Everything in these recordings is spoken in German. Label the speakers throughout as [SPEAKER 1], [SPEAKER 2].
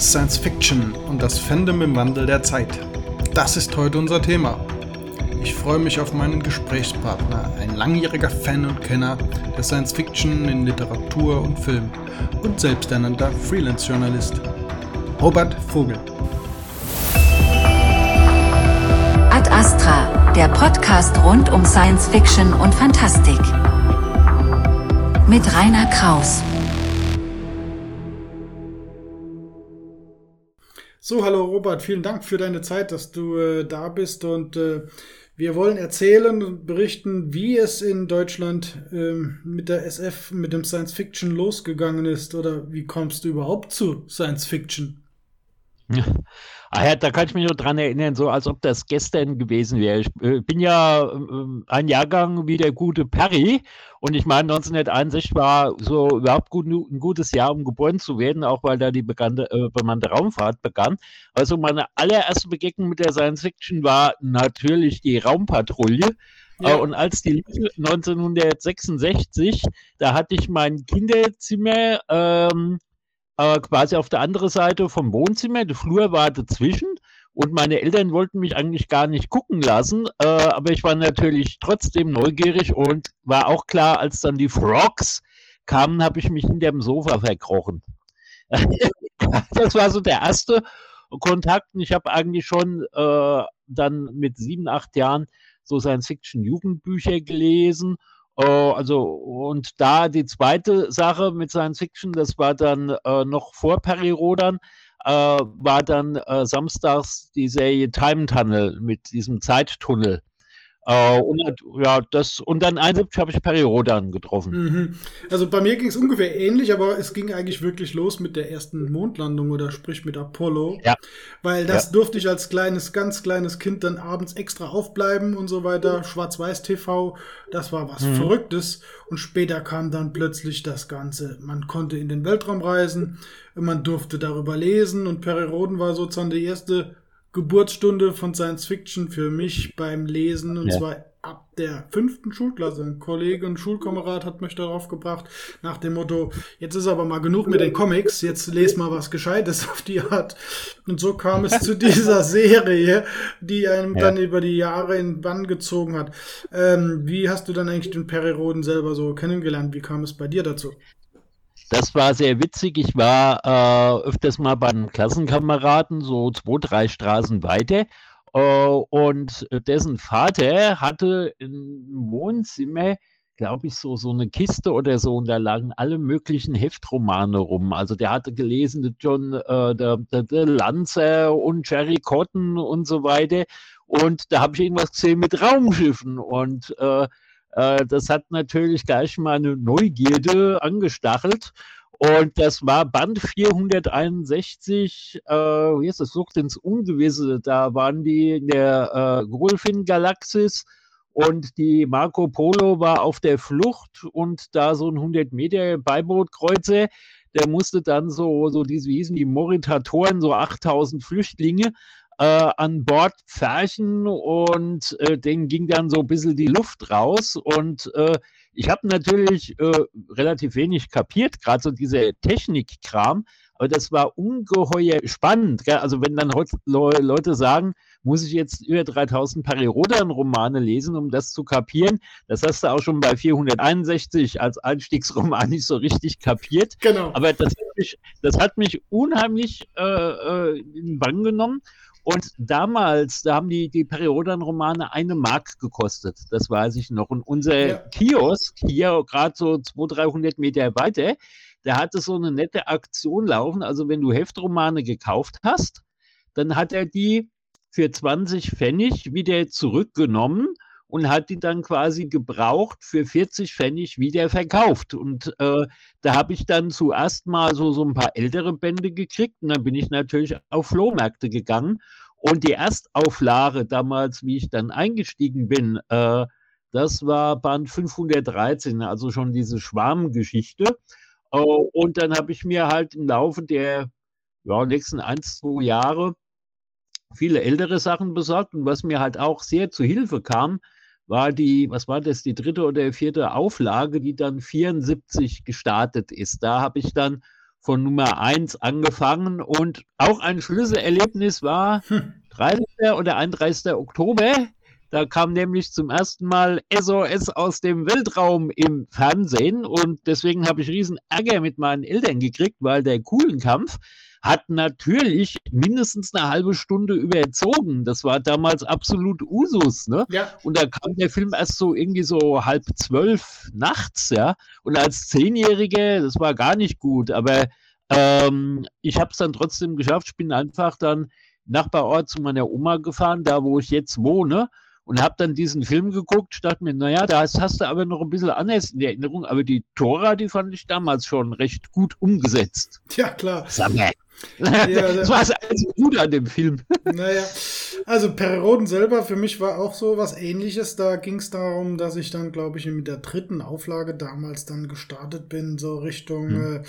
[SPEAKER 1] Science Fiction und das Fandom im Wandel der Zeit. Das ist heute unser Thema. Ich freue mich auf meinen Gesprächspartner, ein langjähriger Fan und Kenner der Science Fiction in Literatur und Film und selbsternannter Freelance-Journalist, Robert Vogel.
[SPEAKER 2] Ad Astra, der Podcast rund um Science Fiction und Fantastik. Mit Rainer Kraus.
[SPEAKER 1] So, hallo Robert, vielen Dank für deine Zeit, dass du äh, da bist und äh, wir wollen erzählen und berichten, wie es in Deutschland äh, mit der SF, mit dem Science Fiction losgegangen ist oder wie kommst du überhaupt zu Science Fiction?
[SPEAKER 3] Ja. Ah ja, da kann ich mich nur dran erinnern, so als ob das gestern gewesen wäre. Ich äh, bin ja äh, ein Jahrgang wie der gute Perry und ich meine, 1961 war so überhaupt gut, ein gutes Jahr, um geboren zu werden, auch weil da die bekannte, äh, bemannte Raumfahrt begann. Also meine allererste Begegnung mit der Science Fiction war natürlich die Raumpatrouille. Ja. Und als die 1966, da hatte ich mein Kinderzimmer ähm, äh, quasi auf der anderen Seite vom Wohnzimmer. Der Flur war dazwischen und meine Eltern wollten mich eigentlich gar nicht gucken lassen, äh, aber ich war natürlich trotzdem neugierig und war auch klar, als dann die Frogs kamen, habe ich mich in dem Sofa verkrochen. das war so der erste Kontakt und ich habe eigentlich schon äh, dann mit sieben, acht Jahren so Science-Fiction-Jugendbücher gelesen äh, also, und da die zweite Sache mit Science Fiction, das war dann äh, noch vor Perry Rodan, äh, war dann samstags die Serie Time Tunnel mit diesem Zeittunnel. Äh, und, ja, das, und dann 71 habe ich Periodan getroffen.
[SPEAKER 1] Mhm. Also bei mir ging es ungefähr ähnlich, aber es ging eigentlich wirklich los mit der ersten Mondlandung oder sprich mit Apollo. Ja. Weil das ja. durfte ich als kleines, ganz kleines Kind dann abends extra aufbleiben und so weiter. Schwarz-Weiß-TV, das war was mhm. Verrücktes. Und später kam dann plötzlich das Ganze. Man konnte in den Weltraum reisen, man durfte darüber lesen und Perioden war sozusagen die erste Geburtsstunde von Science Fiction für mich beim Lesen und ja. zwar ab der fünften Schulklasse. Ein Kollege und Schulkamerad hat mich darauf gebracht, nach dem Motto, jetzt ist aber mal genug mit den Comics, jetzt les mal was Gescheites auf die Art. Und so kam es zu dieser Serie, die einem ja. dann über die Jahre in Bann gezogen hat. Ähm, wie hast du dann eigentlich den Periroden selber so kennengelernt? Wie kam es bei dir dazu?
[SPEAKER 3] Das war sehr witzig. Ich war äh, öfters mal bei einem Klassenkameraden, so zwei, drei Straßen weiter. Äh, und dessen Vater hatte im Wohnzimmer, glaube ich, so, so eine Kiste oder so. Und da lagen alle möglichen Heftromane rum. Also der hatte gelesen, John, äh, der, der, der Lancer und Jerry Cotton und so weiter. Und da habe ich irgendwas gesehen mit Raumschiffen. Und äh, das hat natürlich gleich meine Neugierde angestachelt. Und das war Band 461, äh, jetzt das Sucht ins Ungewisse. Da waren die in der äh, Golfin-Galaxis und die Marco Polo war auf der Flucht und da so ein 100 Meter Beibootkreuzer, der musste dann so, so diese, wie hießen die Moritatoren, so 8000 Flüchtlinge äh, an Bord pferchen und äh, denen ging dann so ein bisschen die Luft raus. Und äh, ich habe natürlich äh, relativ wenig kapiert, gerade so diese Technikkram, aber das war ungeheuer spannend. Gell? Also wenn dann heute Leute sagen, muss ich jetzt über 3000 Parirodan-Romane lesen, um das zu kapieren. Das hast du auch schon bei 461 als Einstiegsroman nicht so richtig kapiert. Genau. Aber das hat mich, das hat mich unheimlich äh, äh in Bann genommen. Und damals, da haben die, die Periodan-Romane eine Mark gekostet. Das weiß ich noch. Und unser ja. Kiosk hier, gerade so 200, 300 Meter weiter, der hatte so eine nette Aktion laufen. Also, wenn du Heftromane gekauft hast, dann hat er die für 20 Pfennig wieder zurückgenommen und hat die dann quasi gebraucht für 40 Pfennig wieder verkauft. Und äh, da habe ich dann zuerst mal so, so ein paar ältere Bände gekriegt und dann bin ich natürlich auf Flohmärkte gegangen. Und die Erstauflage damals, wie ich dann eingestiegen bin, äh, das war Band 513, also schon diese Schwarmgeschichte. Äh, und dann habe ich mir halt im Laufe der ja, nächsten ein, zwei Jahre viele ältere Sachen besorgt. Und was mir halt auch sehr zu Hilfe kam, war die, was war das, die dritte oder vierte Auflage, die dann 74 gestartet ist. Da habe ich dann von Nummer 1 angefangen und auch ein Schlüsselerlebnis war hm. 30. oder 31. Oktober. Da kam nämlich zum ersten Mal SOS aus dem Weltraum im Fernsehen und deswegen habe ich riesen Ärger mit meinen Eltern gekriegt, weil der coolen Kampf hat natürlich mindestens eine halbe Stunde überzogen. Das war damals absolut Usus, ne? Ja. Und da kam der Film erst so irgendwie so halb zwölf nachts, ja. Und als Zehnjährige, das war gar nicht gut, aber ähm, ich habe es dann trotzdem geschafft. Ich bin einfach dann Nachbarort zu meiner Oma gefahren, da wo ich jetzt wohne und habe dann diesen Film geguckt, dachte mir, naja, da hast du aber noch ein bisschen anders in Erinnerung, aber die Tora, die fand ich damals schon recht gut umgesetzt.
[SPEAKER 1] Ja, klar.
[SPEAKER 3] Sag mal. Ja, das war das einzige Gute an dem Film.
[SPEAKER 1] Naja, also Perroden selber für mich war auch so was ähnliches. Da ging es darum, dass ich dann, glaube ich, mit der dritten Auflage damals dann gestartet bin, so Richtung hm. äh,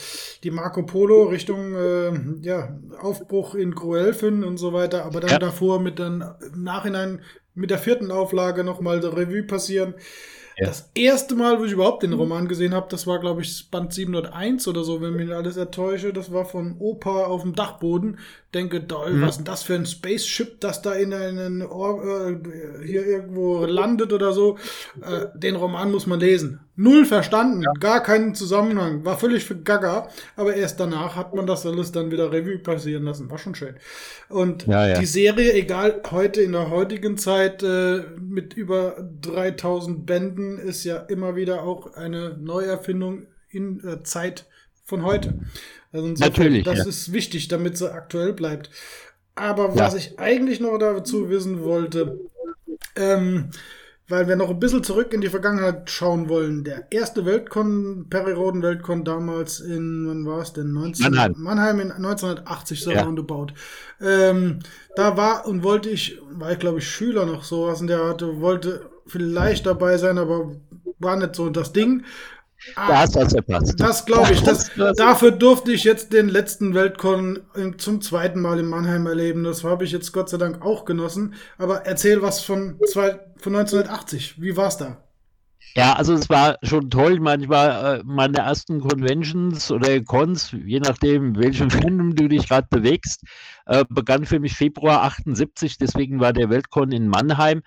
[SPEAKER 1] die Marco Polo, Richtung äh, ja, Aufbruch in Gruelfin und so weiter, aber dann ja. davor mit dann im Nachhinein mit der vierten Auflage nochmal der Revue passieren. Ja. Das erste Mal, wo ich überhaupt den Roman gesehen habe, das war, glaube ich, Band 701 oder so, wenn mich alles ertäusche. Das war von Opa auf dem Dachboden denke, doll, mhm. was ist denn das für ein Spaceship, das da in einen Or äh, hier irgendwo landet oder so. Äh, den Roman muss man lesen. Null verstanden, ja. gar keinen Zusammenhang, war völlig für Gaga, aber erst danach hat man das alles dann wieder Revue passieren lassen, war schon schön. Und ja, ja. die Serie, egal heute in der heutigen Zeit äh, mit über 3000 Bänden, ist ja immer wieder auch eine Neuerfindung in der Zeit von heute.
[SPEAKER 3] Also Natürlich.
[SPEAKER 1] Das ist wichtig, damit sie aktuell bleibt. Aber was ich eigentlich noch dazu wissen wollte, ähm, weil wir noch ein bisschen zurück in die Vergangenheit schauen wollen. Der erste Weltkon, Periroden Weltkon damals in, wann war es denn? 19, Mannheim. Mannheim in 1980, so ja. roundabout. Ähm, da war und wollte ich, war ich glaube ich Schüler noch sowas und der hatte, wollte vielleicht dabei sein, aber war nicht so das Ding.
[SPEAKER 3] Ah, da hast du also verpasst.
[SPEAKER 1] Das glaube ich. Das, dafür durfte ich jetzt den letzten Weltkon zum zweiten Mal in Mannheim erleben. Das habe ich jetzt Gott sei Dank auch genossen. Aber erzähl was von, zwei, von 1980. Wie war es da?
[SPEAKER 3] Ja, also es war schon toll. Manchmal äh, meine ersten Conventions oder Cons, je nachdem, welchem Fandom du dich gerade bewegst, äh, begann für mich Februar 78. Deswegen war der Weltkon in Mannheim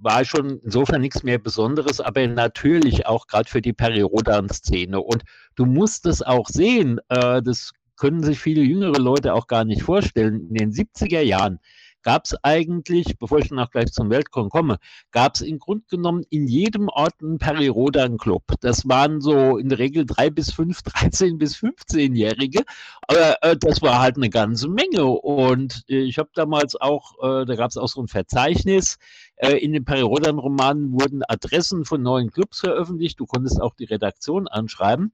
[SPEAKER 3] war schon insofern nichts mehr Besonderes, aber natürlich auch gerade für die Periodan-Szene. Und du musst es auch sehen, äh, das können sich viele jüngere Leute auch gar nicht vorstellen. In den 70er Jahren gab es eigentlich, bevor ich auch gleich zum Weltkon komme, gab es im Grunde genommen in jedem Ort einen Perirodan-Club. Das waren so in der Regel drei bis fünf, 13 bis 15-Jährige, aber äh, das war halt eine ganze Menge. Und äh, ich habe damals auch, äh, da gab es auch so ein Verzeichnis, äh, in den Perirodan-Romanen wurden Adressen von neuen Clubs veröffentlicht. Du konntest auch die Redaktion anschreiben.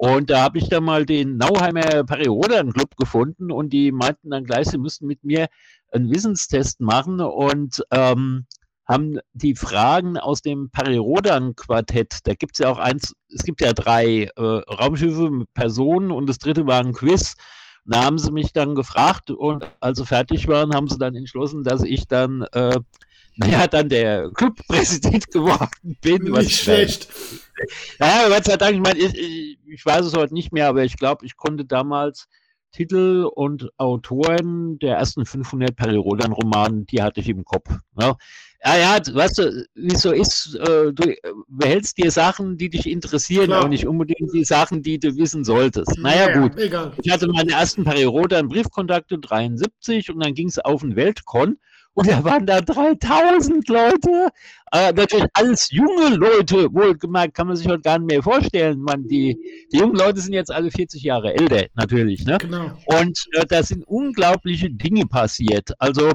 [SPEAKER 3] Und da habe ich dann mal den Nauheimer Periodan Club gefunden und die meinten dann gleich, sie müssten mit mir einen Wissenstest machen und ähm, haben die Fragen aus dem Perirodan-Quartett, da gibt es ja auch eins, es gibt ja drei äh, Raumschiffe mit Personen und das dritte war ein Quiz. Da haben sie mich dann gefragt und als sie fertig waren, haben sie dann entschlossen, dass ich dann, äh, naja, dann der Clubpräsident geworden bin.
[SPEAKER 1] Nicht schlecht.
[SPEAKER 3] Naja, Gott sei Dank, ich meine, ich, ich weiß es heute nicht mehr, aber ich glaube, ich konnte damals Titel und Autoren der ersten 500 Periodan-Romanen, die hatte ich im Kopf. Ne? Ja, ja, weißt du, wie es so ist, äh, du behältst dir Sachen, die dich interessieren, Klar. aber nicht unbedingt die Sachen, die du wissen solltest. Naja, ja, gut. Egal. Ich hatte meine ersten Periodan Briefkontakte 73 und dann ging es auf den Weltkon und da waren da 3000 Leute. Äh, natürlich alles junge Leute, wohlgemerkt, kann man sich heute gar nicht mehr vorstellen. Man, die, die jungen Leute sind jetzt alle 40 Jahre älter, natürlich. Ne? Genau. Und äh, da sind unglaubliche Dinge passiert. Also,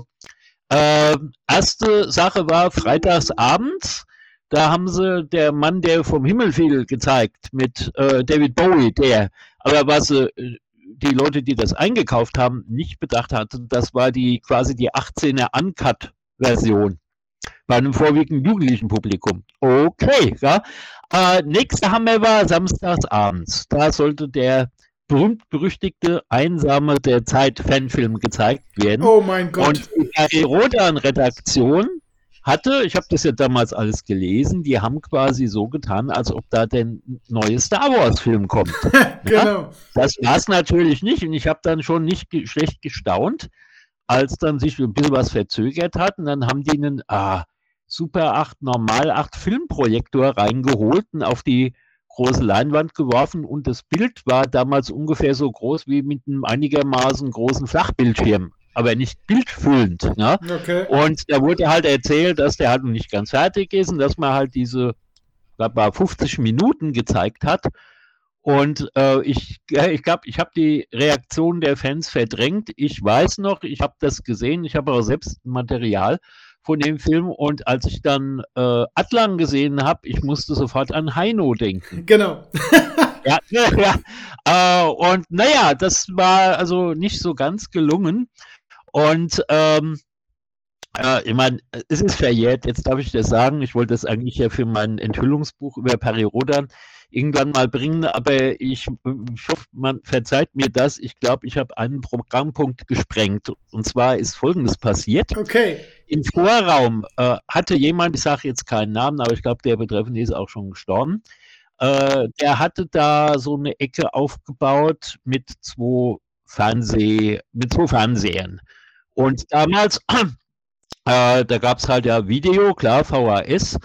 [SPEAKER 3] äh, erste Sache war freitagsabends. Da haben sie der Mann, der vom Himmel fiel, gezeigt mit äh, David Bowie, der. Aber was äh, die Leute, die das eingekauft haben, nicht bedacht hatten, das war die quasi die 18er Uncut-Version bei einem vorwiegend jugendlichen Publikum. Okay, ja. Äh, nächster Hammer war samstags abends. Da sollte der berühmt-berüchtigte Einsame der Zeit Fanfilm gezeigt werden.
[SPEAKER 1] Oh mein Gott.
[SPEAKER 3] Und die Rodan-Redaktion hatte, ich habe das ja damals alles gelesen, die haben quasi so getan, als ob da der neue Star Wars-Film kommt. genau. Ja? Das war es natürlich nicht und ich habe dann schon nicht ge schlecht gestaunt, als dann sich ein bisschen was verzögert hat und dann haben die einen ah, Super 8, Normal 8 Filmprojektor reingeholt und auf die große Leinwand geworfen und das Bild war damals ungefähr so groß wie mit einem einigermaßen großen Flachbildschirm aber nicht bildfüllend. Ne? Okay. Und da wurde halt erzählt, dass der halt noch nicht ganz fertig ist und dass man halt diese glaub, 50 Minuten gezeigt hat. Und äh, ich ich glaube, ich habe die Reaktion der Fans verdrängt. Ich weiß noch, ich habe das gesehen, ich habe auch selbst Material von dem Film und als ich dann äh, Atlan gesehen habe, ich musste sofort an Heino denken.
[SPEAKER 1] Genau.
[SPEAKER 3] ja, ja. Äh, und naja, das war also nicht so ganz gelungen. Und ähm, äh, ich meine, es ist verjährt, jetzt darf ich das sagen. Ich wollte das eigentlich ja für mein Enthüllungsbuch über Perirodan irgendwann mal bringen, aber ich, ich hoffe, man verzeiht mir das. Ich glaube, ich habe einen Programmpunkt gesprengt. Und zwar ist Folgendes passiert.
[SPEAKER 1] Okay.
[SPEAKER 3] Im Vorraum äh, hatte jemand, ich sage jetzt keinen Namen, aber ich glaube, der Betreffende ist auch schon gestorben. Äh, der hatte da so eine Ecke aufgebaut mit zwei Fernseh, mit zwei Fernsehern. Und damals, äh, da gab es halt ja Video, klar, VHS.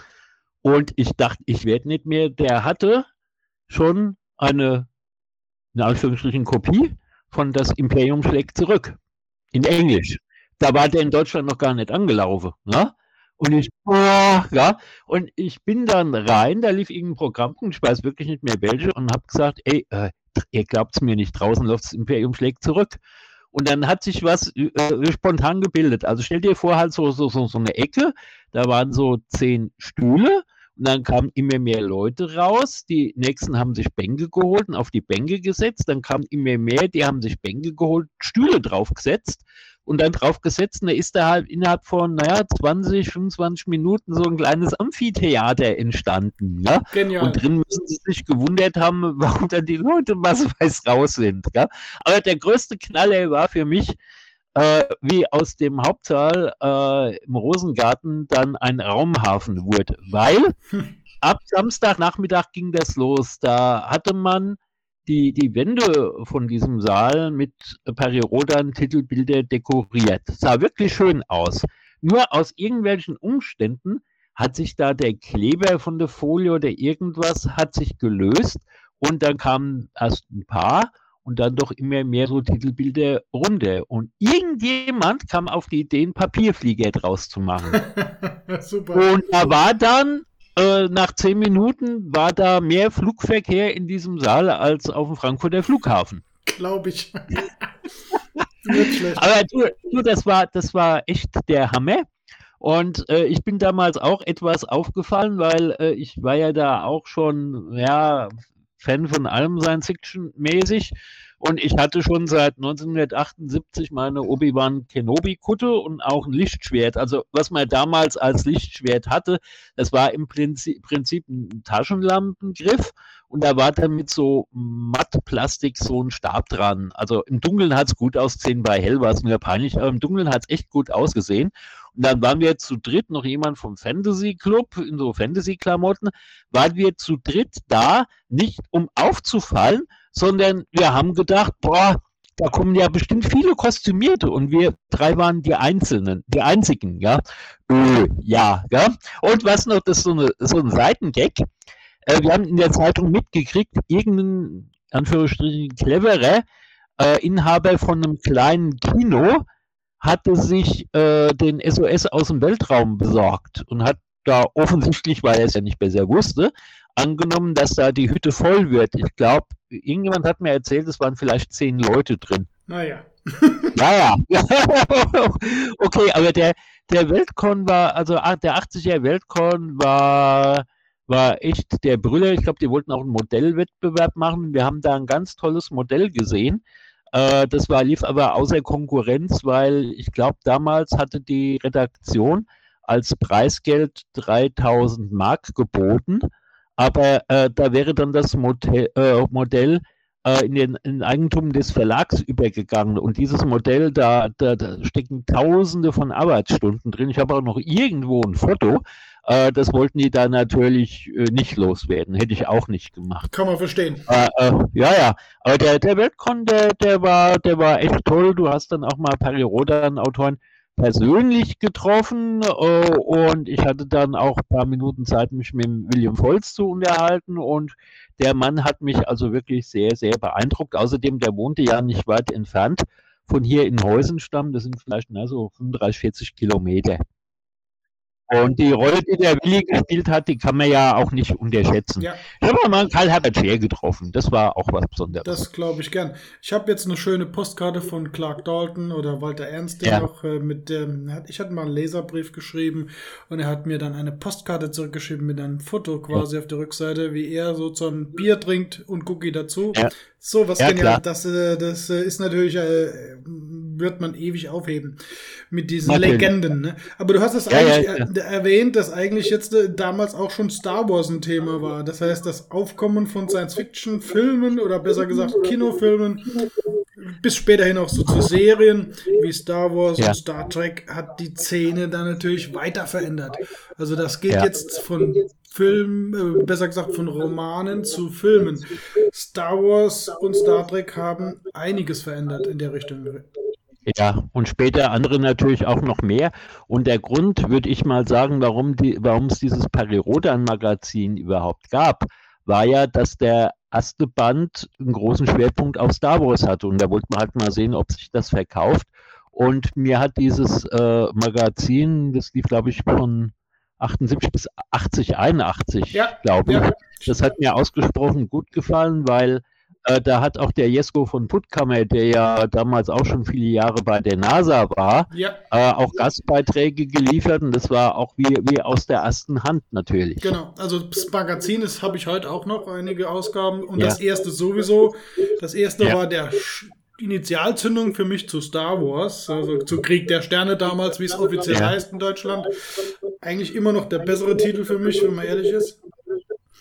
[SPEAKER 3] Und ich dachte, ich werde nicht mehr. Der hatte schon eine, in Anführungsstrichen, Kopie von Das Imperium schlägt zurück. In Englisch. Da war der in Deutschland noch gar nicht angelaufen. Ne? Und ich, boah, ja, und ich bin dann rein, da lief irgendein Programm, ich weiß wirklich nicht mehr welche, und habe gesagt, ey, äh, ihr glaubt es mir nicht, draußen läuft das Imperium schlägt zurück. Und dann hat sich was äh, spontan gebildet. Also stell dir vor, halt so, so, so, so eine Ecke, da waren so zehn Stühle und dann kamen immer mehr Leute raus. Die nächsten haben sich Bänke geholt und auf die Bänke gesetzt. Dann kamen immer mehr, die haben sich Bänke geholt, Stühle draufgesetzt und dann drauf gesetzt. Und da ist da halt innerhalb von, naja, 20, 25 Minuten so ein kleines Amphitheater entstanden. Ja? Genial. Und drin müssen sie sich gewundert haben, warum dann die Leute was weiß raus sind. Ja? Aber der größte Knaller war für mich, äh, wie aus dem Hauptsaal äh, im Rosengarten dann ein Raumhafen wurde. Weil hm. ab Samstagnachmittag ging das los. Da hatte man die, die Wände von diesem Saal mit Periodan-Titelbilder dekoriert. Sah wirklich schön aus. Nur aus irgendwelchen Umständen hat sich da der Kleber von der Folie oder irgendwas hat sich gelöst und dann kamen erst ein paar und dann doch immer mehr so Titelbilder runter. Und irgendjemand kam auf die Idee, einen Papierflieger draus zu machen. Super. Und da war dann äh, nach zehn Minuten war da mehr Flugverkehr in diesem Saal als auf dem Frankfurter Flughafen.
[SPEAKER 1] Glaube ich.
[SPEAKER 3] Aber du, du, das war, das war echt der Hammer. Und äh, ich bin damals auch etwas aufgefallen, weil äh, ich war ja da auch schon, ja, Fan von allem Science Fiction mäßig. Und ich hatte schon seit 1978 meine Obi-Wan Kenobi-Kutte und auch ein Lichtschwert. Also was man damals als Lichtschwert hatte, das war im Prinzip, Prinzip ein Taschenlampengriff und da war dann mit so Mattplastik so ein Stab dran. Also im Dunkeln hat es gut ausgesehen, bei hell war es nur peinlich, aber im Dunkeln hat es echt gut ausgesehen. Und dann waren wir zu dritt, noch jemand vom Fantasy Club in so Fantasy-Klamotten, waren wir zu dritt da, nicht um aufzufallen, sondern wir haben gedacht, boah, da kommen ja bestimmt viele Kostümierte und wir drei waren die Einzelnen, die Einzigen, ja. Äh, ja, ja. Und was noch, das ist so, eine, so ein Seitengag. Äh, wir haben in der Zeitung mitgekriegt, irgendein, Anführungsstrichen, cleverer äh, Inhaber von einem kleinen Kino hatte sich äh, den SOS aus dem Weltraum besorgt und hat da offensichtlich, weil er es ja nicht besser wusste, angenommen, dass da die Hütte voll wird. Ich glaube, irgendjemand hat mir erzählt, es waren vielleicht zehn Leute drin.
[SPEAKER 1] Naja.
[SPEAKER 3] naja. okay, aber der, der Weltcon war, also ah, der 80er Weltcon war, war echt der Brüller. Ich glaube, die wollten auch einen Modellwettbewerb machen. Wir haben da ein ganz tolles Modell gesehen. Äh, das war, lief aber außer Konkurrenz, weil ich glaube, damals hatte die Redaktion als Preisgeld 3000 Mark geboten aber äh, da wäre dann das Modell, äh, Modell äh, in den in Eigentum des Verlags übergegangen. Und dieses Modell, da, da, da stecken Tausende von Arbeitsstunden drin. Ich habe auch noch irgendwo ein Foto. Äh, das wollten die da natürlich äh, nicht loswerden. Hätte ich auch nicht gemacht.
[SPEAKER 1] Kann man verstehen.
[SPEAKER 3] Äh, äh, ja, ja. Aber der, der Weltkon, der, der, war, der war echt toll. Du hast dann auch mal Peri-Rodan-Autoren persönlich getroffen äh, und ich hatte dann auch ein paar Minuten Zeit, mich mit William Volz zu unterhalten und der Mann hat mich also wirklich sehr, sehr beeindruckt. Außerdem, der wohnte ja nicht weit entfernt von hier in Heusenstamm, das sind vielleicht na, so 35, 40 Kilometer. Und die Rolle, die der Willi gespielt hat, die kann man ja auch nicht unterschätzen. Ja. Ich habe mal Karl Herbert Scher getroffen. Das war auch was Besonderes.
[SPEAKER 1] Das glaube ich gern. Ich habe jetzt eine schöne Postkarte von Clark Dalton oder Walter Ernst, der ja. noch äh, mit dem, ich hatte mal einen Leserbrief geschrieben und er hat mir dann eine Postkarte zurückgeschrieben mit einem Foto quasi ja. auf der Rückseite, wie er so ein Bier trinkt und Cookie dazu. Ja. So was ja, genial. Das, äh, das äh, ist natürlich, wird man ewig aufheben mit diesen natürlich. Legenden. Ne? Aber du hast es eigentlich erwähnt, dass eigentlich jetzt äh, damals auch schon Star Wars ein Thema war. Das heißt, das Aufkommen von Science-Fiction-Filmen oder besser gesagt Kinofilmen bis späterhin auch so zu Serien wie Star Wars ja. und Star Trek hat die Szene dann natürlich weiter verändert. Also das geht ja. jetzt von Film, äh, besser gesagt von Romanen zu Filmen. Star Wars und Star Trek haben einiges verändert in der Richtung.
[SPEAKER 3] Ja, und später andere natürlich auch noch mehr. Und der Grund, würde ich mal sagen, warum, die, warum es dieses Parirodan-Magazin überhaupt gab, war ja, dass der erste Band einen großen Schwerpunkt auf Star Wars hatte. Und da wollte man halt mal sehen, ob sich das verkauft. Und mir hat dieses äh, Magazin, das lief, glaube ich, von 78 bis 80, 81, ja, glaube ich. Ja. Das hat mir ausgesprochen gut gefallen, weil äh, da hat auch der Jesko von Puttkammer, der ja damals auch schon viele Jahre bei der NASA war, ja. äh, auch Gastbeiträge geliefert und das war auch wie, wie aus der ersten Hand natürlich.
[SPEAKER 1] Genau, also das Magazin habe ich heute auch noch einige Ausgaben und das erste sowieso. Das erste war der Initialzündung für mich zu Star Wars, also zu Krieg der Sterne damals, wie es offiziell heißt in Deutschland. Eigentlich immer noch der bessere Titel für mich, wenn man ehrlich ist.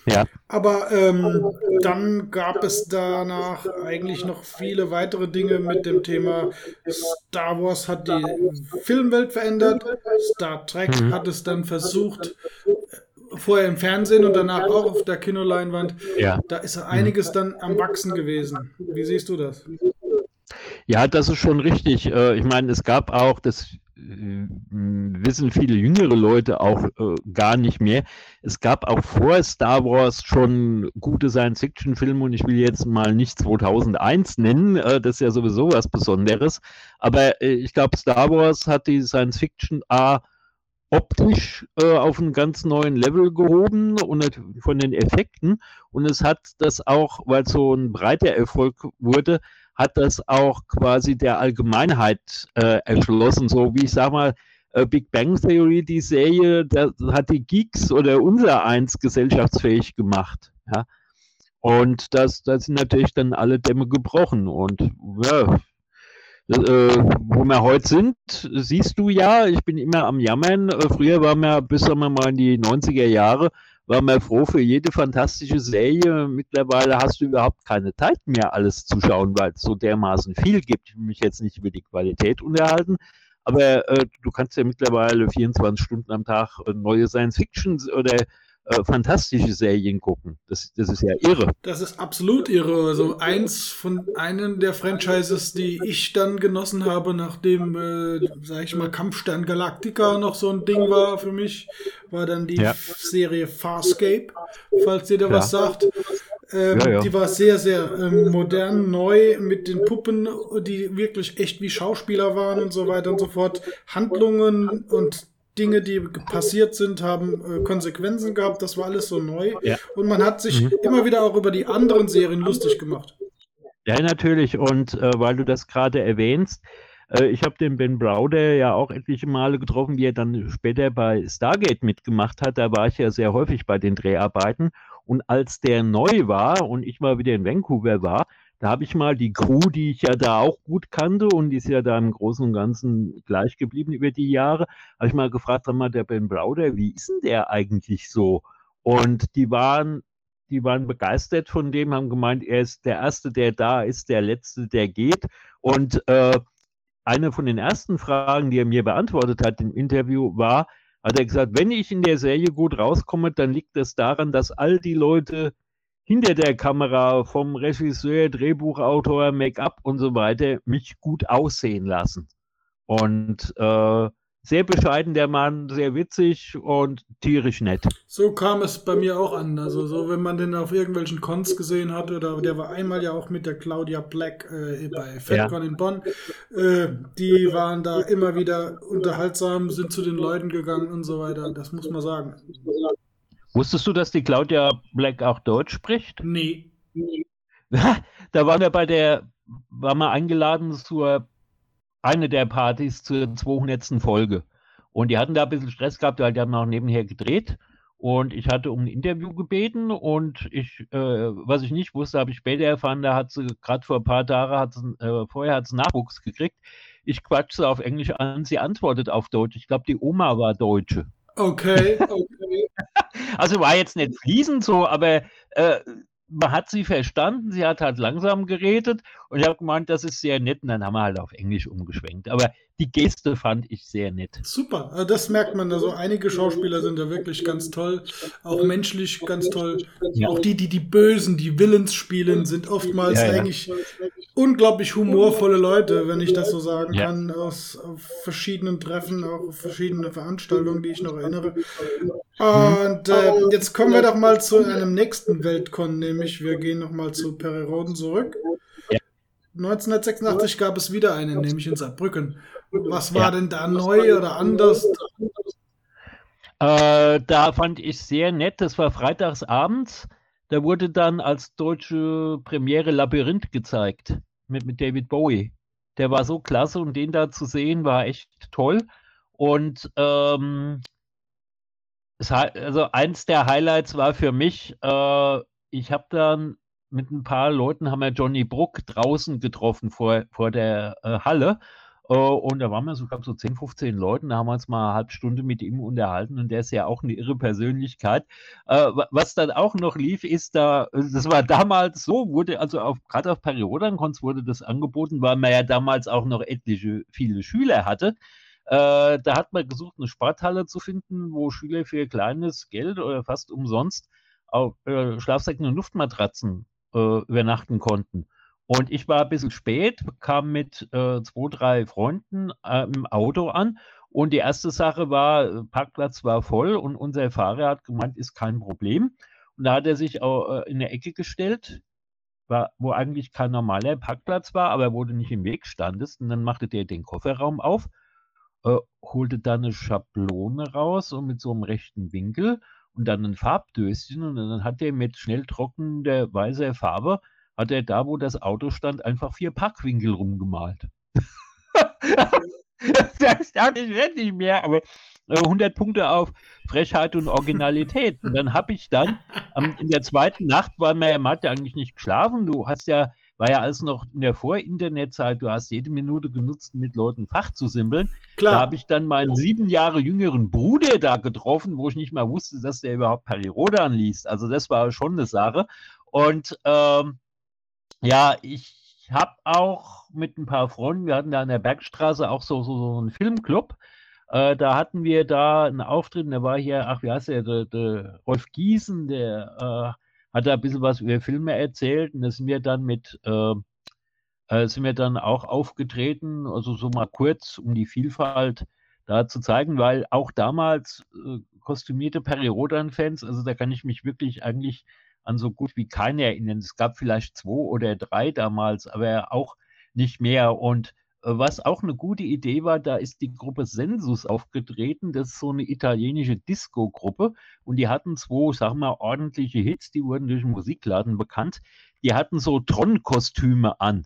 [SPEAKER 1] Ja. Aber ähm, dann gab es danach eigentlich noch viele weitere Dinge mit dem Thema Star Wars hat die Filmwelt verändert, Star Trek mhm. hat es dann versucht, vorher im Fernsehen und danach auch auf der Kinoleinwand. Ja. Da ist einiges dann am Wachsen gewesen. Wie siehst du das?
[SPEAKER 3] Ja, das ist schon richtig. Äh, ich meine, es gab auch, das äh, wissen viele jüngere Leute auch äh, gar nicht mehr. Es gab auch vor Star Wars schon gute Science-Fiction-Filme und ich will jetzt mal nicht 2001 nennen, das ist ja sowieso was Besonderes. Aber ich glaube, Star Wars hat die Science-Fiction A optisch auf einen ganz neuen Level gehoben und von den Effekten und es hat das auch, weil es so ein breiter Erfolg wurde, hat das auch quasi der Allgemeinheit äh, erschlossen. So wie ich sag mal, äh, Big Bang Theory, die Serie, das hat die Geeks oder unser eins gesellschaftsfähig gemacht. Ja? Und das, das sind natürlich dann alle Dämme gebrochen. Und ja, äh, wo wir heute sind, siehst du ja, ich bin immer am Jammern. Äh, früher waren wir bis sagen wir mal in die 90er Jahre, war mal froh für jede fantastische Serie. Mittlerweile hast du überhaupt keine Zeit mehr, alles zu schauen, weil es so dermaßen viel gibt. Ich will mich jetzt nicht über die Qualität unterhalten, aber äh, du kannst ja mittlerweile 24 Stunden am Tag äh, neue Science-Fiction oder äh, fantastische Serien gucken. Das, das ist ja irre.
[SPEAKER 1] Das ist absolut irre. Also eins von einem der Franchises, die ich dann genossen habe, nachdem, äh, sag ich mal, Kampfstern Galactica noch so ein Ding war für mich, war dann die ja. Serie Farscape, falls ihr da ja. was sagt. Ähm, ja, ja. Die war sehr, sehr ähm, modern, neu mit den Puppen, die wirklich echt wie Schauspieler waren und so weiter und so fort. Handlungen und Dinge, die passiert sind, haben äh, Konsequenzen gehabt. Das war alles so neu. Ja. Und man hat sich mhm. immer wieder auch über die anderen Serien lustig gemacht.
[SPEAKER 3] Ja, natürlich. Und äh, weil du das gerade erwähnst, äh, ich habe den Ben Browder ja auch etliche Male getroffen, wie er dann später bei Stargate mitgemacht hat. Da war ich ja sehr häufig bei den Dreharbeiten. Und als der neu war und ich mal wieder in Vancouver war, da habe ich mal die Crew, die ich ja da auch gut kannte und die ist ja da im Großen und Ganzen gleich geblieben über die Jahre, habe ich mal gefragt, sag mal, der Ben Browder, wie ist denn der eigentlich so? Und die waren die waren begeistert von dem, haben gemeint, er ist der Erste, der da ist, der Letzte, der geht. Und äh, eine von den ersten Fragen, die er mir beantwortet hat im Interview, war, hat er gesagt, wenn ich in der Serie gut rauskomme, dann liegt es das daran, dass all die Leute hinter der Kamera vom Regisseur, Drehbuchautor, Make-up und so weiter mich gut aussehen lassen. Und äh, sehr bescheiden der Mann, sehr witzig und tierisch nett.
[SPEAKER 1] So kam es bei mir auch an. Also so, wenn man den auf irgendwelchen Cons gesehen hat, oder der war einmal ja auch mit der Claudia Black äh, bei FedCon ja. in Bonn. Äh, die waren da immer wieder unterhaltsam, sind zu den Leuten gegangen und so weiter. Das muss man sagen.
[SPEAKER 3] Wusstest du, dass die Claudia Black auch Deutsch spricht?
[SPEAKER 1] Nee.
[SPEAKER 3] da waren wir bei der, waren wir eingeladen zur eine der Partys zur 200. Folge. Und die hatten da ein bisschen Stress gehabt, weil die haben auch nebenher gedreht. Und ich hatte um ein Interview gebeten und ich, äh, was ich nicht wusste, habe ich später erfahren, da hat sie gerade vor ein paar Tagen, hat sie, äh, vorher hat sie Nachwuchs gekriegt. Ich quatsche sie auf Englisch an, sie antwortet auf Deutsch. Ich glaube, die Oma war Deutsche.
[SPEAKER 1] Okay, okay.
[SPEAKER 3] Also war jetzt nicht fließend so, aber äh, man hat sie verstanden, sie hat halt langsam geredet und ich habe gemeint, das ist sehr nett und dann haben wir halt auf Englisch umgeschwenkt. Aber die Geste fand ich sehr nett.
[SPEAKER 1] Super, also das merkt man. Also einige Schauspieler sind da wirklich ganz toll, auch menschlich ganz toll. Ja. Auch die, die die Bösen, die Villains spielen, sind oftmals ja, ja. eigentlich unglaublich humorvolle Leute, wenn ich das so sagen kann, aus verschiedenen Treffen, auch verschiedene Veranstaltungen, die ich noch erinnere. Und äh, jetzt kommen wir doch mal zu einem nächsten Weltkon, nämlich wir gehen noch mal zu Periroden zurück. 1986 gab es wieder einen, nämlich in Saarbrücken. Was war ja. denn da neu oder anders?
[SPEAKER 3] Äh, da fand ich sehr nett, das war freitags abends. Da wurde dann als deutsche Premiere Labyrinth gezeigt mit, mit David Bowie. Der war so klasse und den da zu sehen war echt toll. Und ähm, es, also eins der Highlights war für mich, äh, ich habe dann mit ein paar Leuten haben wir Johnny Bruck draußen getroffen vor, vor der äh, Halle. Äh, und da waren wir so, glaube so 10, 15 Leuten, da haben wir uns mal eine halbe Stunde mit ihm unterhalten und der ist ja auch eine irre Persönlichkeit. Äh, was dann auch noch lief, ist da, das war damals so, wurde also auf, gerade auf Periodenkons wurde das angeboten, weil man ja damals auch noch etliche, viele Schüler hatte. Äh, da hat man gesucht, eine Sporthalle zu finden, wo Schüler für kleines Geld oder fast umsonst auf äh, Schlafsäcken und Luftmatratzen äh, übernachten konnten. Und ich war ein bisschen spät, kam mit äh, zwei, drei Freunden äh, im Auto an. Und die erste Sache war, Parkplatz war voll und unser Fahrer hat gemeint, ist kein Problem. Und da hat er sich auch äh, in der Ecke gestellt, war, wo eigentlich kein normaler Parkplatz war, aber wo du nicht im Weg standest. Und dann machte der den Kofferraum auf, äh, holte dann eine Schablone raus und mit so einem rechten Winkel und dann ein Farbdöschen und dann hat er mit schnell trockender weißer Farbe, hat er da, wo das Auto stand, einfach vier Packwinkel rumgemalt. das dachte ich nicht mehr, aber 100 äh, Punkte auf Frechheit und Originalität. Und dann habe ich dann ähm, in der zweiten Nacht, weil man, man hat ja eigentlich nicht geschlafen, du hast ja war ja alles noch in der Vor-Internet-Zeit, du hast jede Minute genutzt, mit Leuten Fach zu simpeln. Klar. Da habe ich dann meinen sieben Jahre jüngeren Bruder da getroffen, wo ich nicht mal wusste, dass der überhaupt Perirodan liest. Also das war schon eine Sache. Und ähm, ja, ich habe auch mit ein paar Freunden, wir hatten da an der Bergstraße auch so, so, so einen Filmclub. Äh, da hatten wir da einen Auftritt, der war hier, ach, wie heißt der, der, der Rolf Giesen, der äh, hat er ein bisschen was über Filme erzählt und da sind wir dann mit, äh, äh, sind wir dann auch aufgetreten, also so mal kurz, um die Vielfalt da zu zeigen, weil auch damals äh, kostümierte Periodan-Fans, also da kann ich mich wirklich eigentlich an so gut wie keine erinnern. Es gab vielleicht zwei oder drei damals, aber auch nicht mehr. Und was auch eine gute Idee war, da ist die Gruppe Sensus aufgetreten. Das ist so eine italienische Disco-Gruppe. Und die hatten zwei, wir mal, ordentliche Hits, die wurden durch den Musikladen bekannt. Die hatten so Tron-Kostüme an.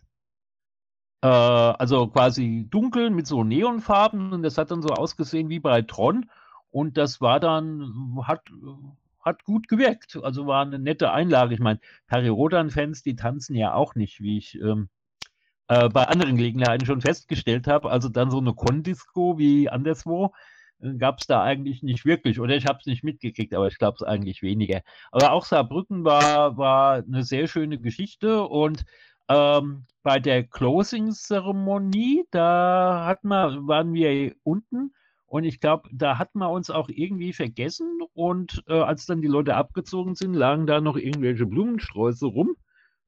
[SPEAKER 3] Äh, also quasi dunkel mit so Neonfarben. Und das hat dann so ausgesehen wie bei Tron. Und das war dann, hat, hat gut gewirkt. Also war eine nette Einlage. Ich meine, Harry Rodan-Fans, die tanzen ja auch nicht, wie ich ähm, äh, bei anderen Gelegenheiten schon festgestellt habe. Also dann so eine Kondisco wie anderswo, äh, gab es da eigentlich nicht wirklich. Oder ich habe es nicht mitgekriegt, aber ich glaube es eigentlich weniger. Aber auch Saarbrücken war, war eine sehr schöne Geschichte und ähm, bei der Closing-Zeremonie, da hat man, waren wir unten und ich glaube, da hat man uns auch irgendwie vergessen und äh, als dann die Leute abgezogen sind, lagen da noch irgendwelche Blumensträuße rum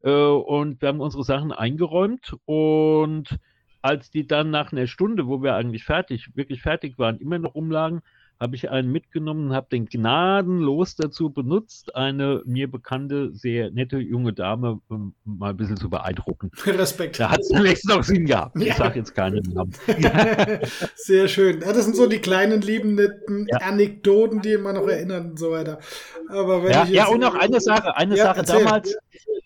[SPEAKER 3] äh, und wir haben unsere Sachen eingeräumt und als die dann nach einer Stunde, wo wir eigentlich fertig, wirklich fertig waren, immer noch rumlagen, habe ich einen mitgenommen und habe den gnadenlos dazu benutzt, eine mir bekannte, sehr nette junge Dame um, mal ein bisschen zu beeindrucken.
[SPEAKER 1] Respekt.
[SPEAKER 3] Da hat es nächstes noch Sinn gehabt. Ja. Ich sage jetzt keinen Namen.
[SPEAKER 1] sehr schön. Ja, das sind so die kleinen, lieben, netten ja. Anekdoten, die immer noch erinnern und so weiter.
[SPEAKER 3] Aber wenn ja, ich ja, und noch eine Sache, eine Sache erzähl. damals.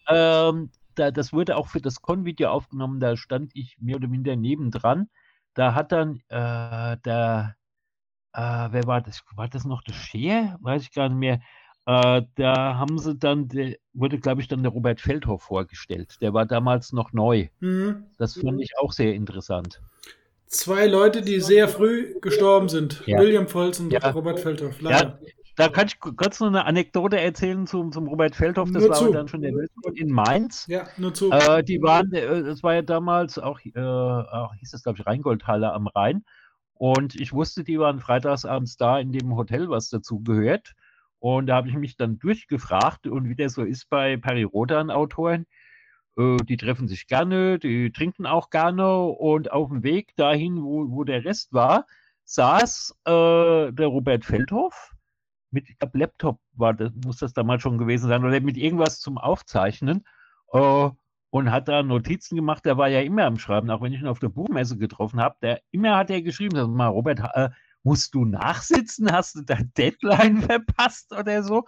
[SPEAKER 3] Ähm, da, das wurde auch für das Con-Video aufgenommen, da stand ich mehr oder minder nebendran. Da hat dann äh, der äh, wer war das? War das noch der Scheer? Weiß ich gar nicht mehr. Äh, da haben sie dann, der, wurde, glaube ich, dann der Robert Feldhoff vorgestellt. Der war damals noch neu. Mhm. Das fand ich auch sehr interessant.
[SPEAKER 1] Zwei Leute, die sehr früh gestorben sind. Ja. William Volz und ja. Robert Feldhoff.
[SPEAKER 3] Leider. Ja, da kann ich kurz noch eine Anekdote erzählen zum, zum Robert Feldhoff. Das nur war zu. dann schon der Weltrekord in Mainz.
[SPEAKER 1] Ja, nur zu.
[SPEAKER 3] Äh, die waren, äh, das war ja damals auch, äh, auch hieß das, glaube ich, Rheingoldhalle am Rhein. Und ich wusste, die waren freitagsabends da in dem Hotel, was dazu gehört. Und da habe ich mich dann durchgefragt und wie das so ist bei Peri-Rodan-Autoren, äh, die treffen sich gerne, die trinken auch gerne und auf dem Weg dahin, wo, wo der Rest war, saß äh, der Robert Feldhoff mit, ich glaube, Laptop war das, muss das damals schon gewesen sein, oder mit irgendwas zum Aufzeichnen. Äh, und hat da Notizen gemacht. Der war ja immer am Schreiben, auch wenn ich ihn auf der Buchmesse getroffen habe. Der immer hat er geschrieben, sag mal, Robert, äh, musst du nachsitzen? Hast du dein Deadline verpasst oder so?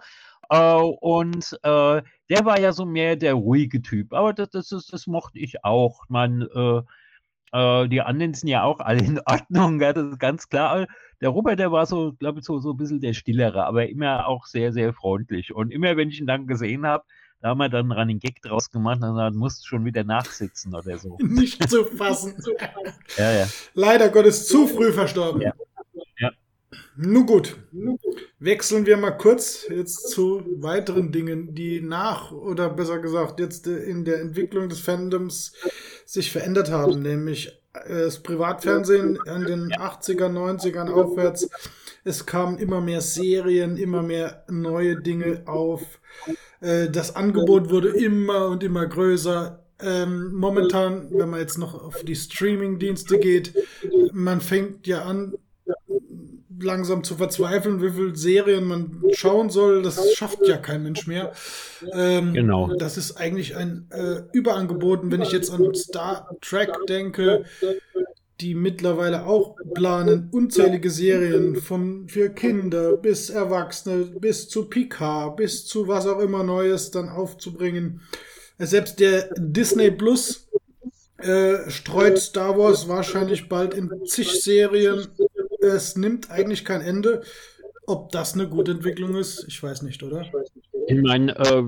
[SPEAKER 3] Äh, und äh, der war ja so mehr der ruhige Typ. Aber das, das, ist, das mochte ich auch. Man, äh, die anderen sind ja auch alle in Ordnung, ja, das ist ganz klar. Der Robert, der war so, glaube ich, so, so ein bisschen der Stillere, aber immer auch sehr, sehr freundlich. Und immer, wenn ich ihn dann gesehen habe, da haben wir dann einen Running Gag draus gemacht und dann musst du schon wieder nachsitzen oder so.
[SPEAKER 1] Nicht zu fassen.
[SPEAKER 3] ja, ja.
[SPEAKER 1] Leider Gottes zu früh verstorben. Ja. Nun gut. Wechseln wir mal kurz jetzt zu weiteren Dingen, die nach oder besser gesagt jetzt in der Entwicklung des Fandoms sich verändert haben, nämlich äh, das Privatfernsehen in den 80er, 90ern aufwärts. Es kamen immer mehr Serien, immer mehr neue Dinge auf. Äh, das Angebot wurde immer und immer größer. Ähm, momentan, wenn man jetzt noch auf die Streaming-Dienste geht, man fängt ja an, langsam zu verzweifeln, wie viele Serien man schauen soll. Das schafft ja kein Mensch mehr. Ähm, genau. Das ist eigentlich ein äh, Überangebot. wenn ich jetzt an Star Trek denke, die mittlerweile auch planen, unzählige Serien von für Kinder bis Erwachsene bis zu Picard bis zu was auch immer Neues dann aufzubringen. Selbst der Disney Plus äh, streut Star Wars wahrscheinlich bald in zig Serien. Es nimmt eigentlich kein Ende. Ob das eine gute Entwicklung ist, ich weiß nicht, oder?
[SPEAKER 3] Ich meine, äh,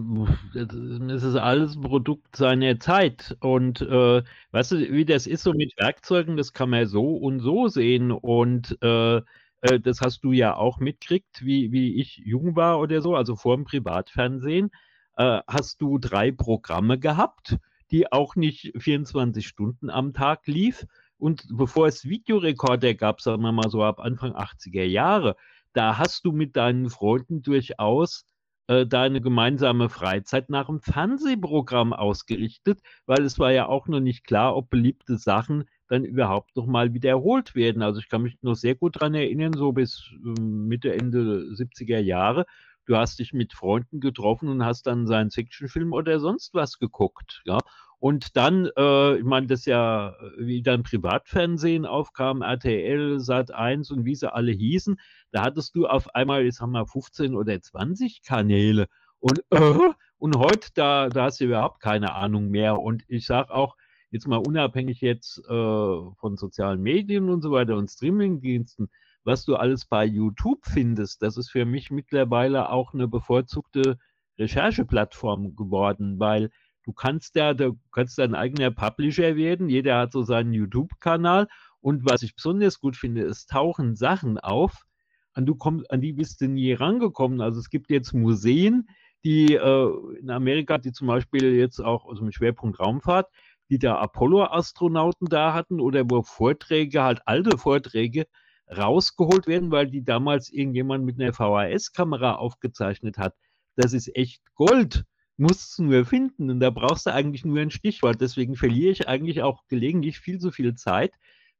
[SPEAKER 3] es ist alles ein Produkt seiner Zeit. Und äh, weißt du, wie das ist so mit Werkzeugen, das kann man so und so sehen. Und äh, äh das hast du ja auch mitkriegt, wie, wie ich jung war oder so, also vor dem Privatfernsehen, äh, hast du drei Programme gehabt, die auch nicht 24 Stunden am Tag lief. Und bevor es Videorekorder gab, sagen wir mal so ab Anfang 80er Jahre, da hast du mit deinen Freunden durchaus äh, deine gemeinsame Freizeit nach dem Fernsehprogramm ausgerichtet, weil es war ja auch noch nicht klar, ob beliebte Sachen dann überhaupt noch mal wiederholt werden. Also ich kann mich noch sehr gut daran erinnern, so bis äh, Mitte, Ende 70er Jahre. Du hast dich mit Freunden getroffen und hast dann Science-Fiction-Film oder sonst was geguckt. Ja? Und dann, äh, ich meine, das ja, äh, wie dann Privatfernsehen aufkam, RTL, Sat1 und wie sie alle hießen, da hattest du auf einmal, jetzt haben wir 15 oder 20 Kanäle. Und, äh, und heute, da, da hast du überhaupt keine Ahnung mehr. Und ich sage auch, jetzt mal unabhängig jetzt äh, von sozialen Medien und so weiter und Streamingdiensten, was du alles bei YouTube findest, das ist für mich mittlerweile auch eine bevorzugte Rechercheplattform geworden, weil Du kannst ja, du kannst dein eigener Publisher werden. Jeder hat so seinen YouTube-Kanal Und was ich besonders gut finde, es tauchen Sachen auf, an, du komm, an die bist du nie rangekommen. Also es gibt jetzt Museen, die äh, in Amerika, die zum Beispiel jetzt auch, also mit Schwerpunkt Raumfahrt, die da Apollo-Astronauten da hatten oder wo Vorträge, halt alte Vorträge, rausgeholt werden, weil die damals irgendjemand mit einer VHS-Kamera aufgezeichnet hat. Das ist echt Gold. Musst du nur finden und da brauchst du eigentlich nur ein Stichwort. Deswegen verliere ich eigentlich auch gelegentlich viel zu viel Zeit,